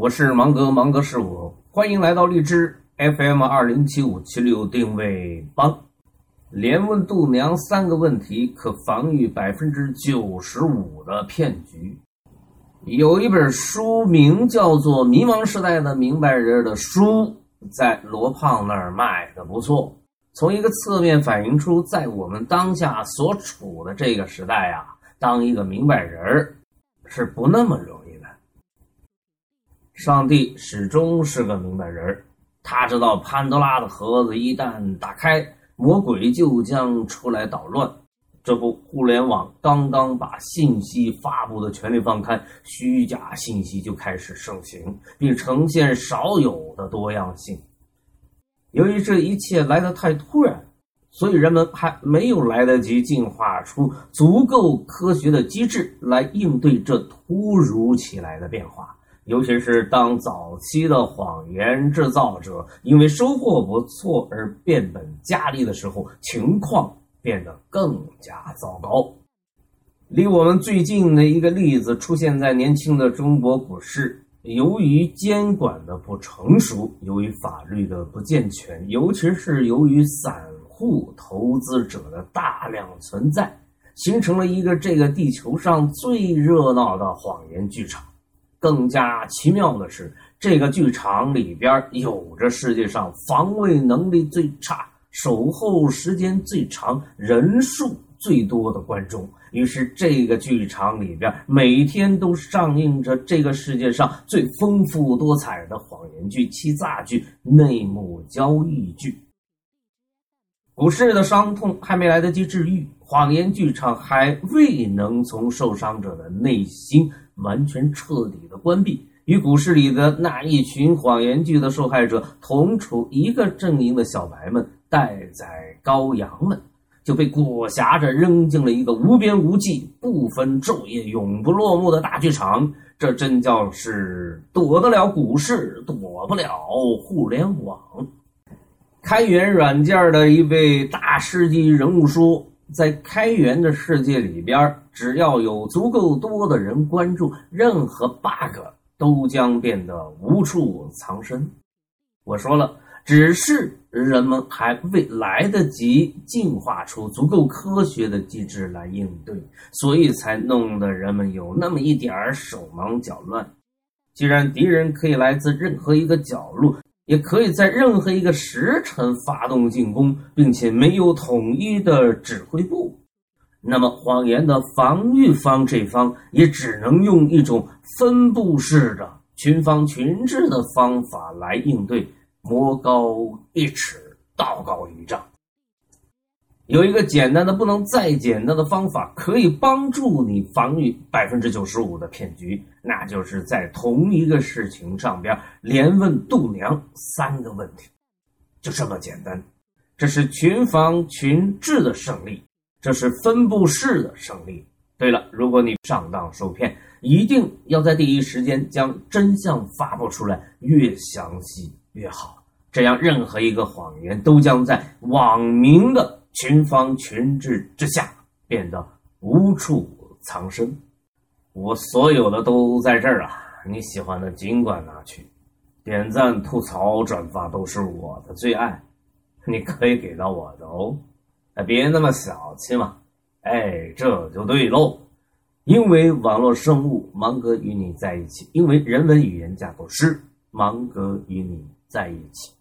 我是芒格，芒格是我，欢迎来到荔枝 FM 二零七五七六定位帮。连问度娘三个问题，可防御百分之九十五的骗局。有一本书名叫做《迷茫时代的明白人》的书，在罗胖那儿卖的不错。从一个侧面反映出，在我们当下所处的这个时代啊，当一个明白人是不那么容易。上帝始终是个明白人他知道潘多拉的盒子一旦打开，魔鬼就将出来捣乱。这不，互联网刚刚把信息发布的权利放开，虚假信息就开始盛行，并呈现少有的多样性。由于这一切来得太突然，所以人们还没有来得及进化出足够科学的机制来应对这突如其来的变化。尤其是当早期的谎言制造者因为收获不错而变本加厉的时候，情况变得更加糟糕。离我们最近的一个例子出现在年轻的中国股市。由于监管的不成熟，由于法律的不健全，尤其是由于散户投资者的大量存在，形成了一个这个地球上最热闹的谎言剧场。更加奇妙的是，这个剧场里边有着世界上防卫能力最差、守候时间最长、人数最多的观众。于是，这个剧场里边每天都上映着这个世界上最丰富多彩的谎言剧、欺诈剧、内幕交易剧。股市的伤痛还没来得及治愈，谎言剧场还未能从受伤者的内心完全彻底的关闭。与股市里的那一群谎言剧的受害者同处一个阵营的小白们、待宰羔羊们。就被裹挟着扔进了一个无边无际、不分昼夜、永不落幕的大剧场。这真叫是躲得了股市，躲不了互联网。开源软件的一位大师级人物说：“在开源的世界里边，只要有足够多的人关注，任何 bug 都将变得无处藏身。”我说了。只是人们还未来得及进化出足够科学的机制来应对，所以才弄得人们有那么一点手忙脚乱。既然敌人可以来自任何一个角落，也可以在任何一个时辰发动进攻，并且没有统一的指挥部，那么谎言的防御方这方也只能用一种分布式的群防群治的方法来应对。魔高一尺，道高一丈。有一个简单的不能再简单的方法，可以帮助你防御百分之九十五的骗局，那就是在同一个事情上边连问度娘三个问题，就这么简单。这是群防群治的胜利，这是分布式的胜利。对了，如果你上当受骗，一定要在第一时间将真相发布出来，越详细。越好，这样任何一个谎言都将在网民的群防群治之下变得无处藏身。我所有的都在这儿啊，你喜欢的尽管拿去，点赞、吐槽、转发都是我的最爱，你可以给到我的哦。别那么小气嘛！哎，这就对喽，因为网络生物芒格与你在一起，因为人文语言架构师芒格与你。在一起。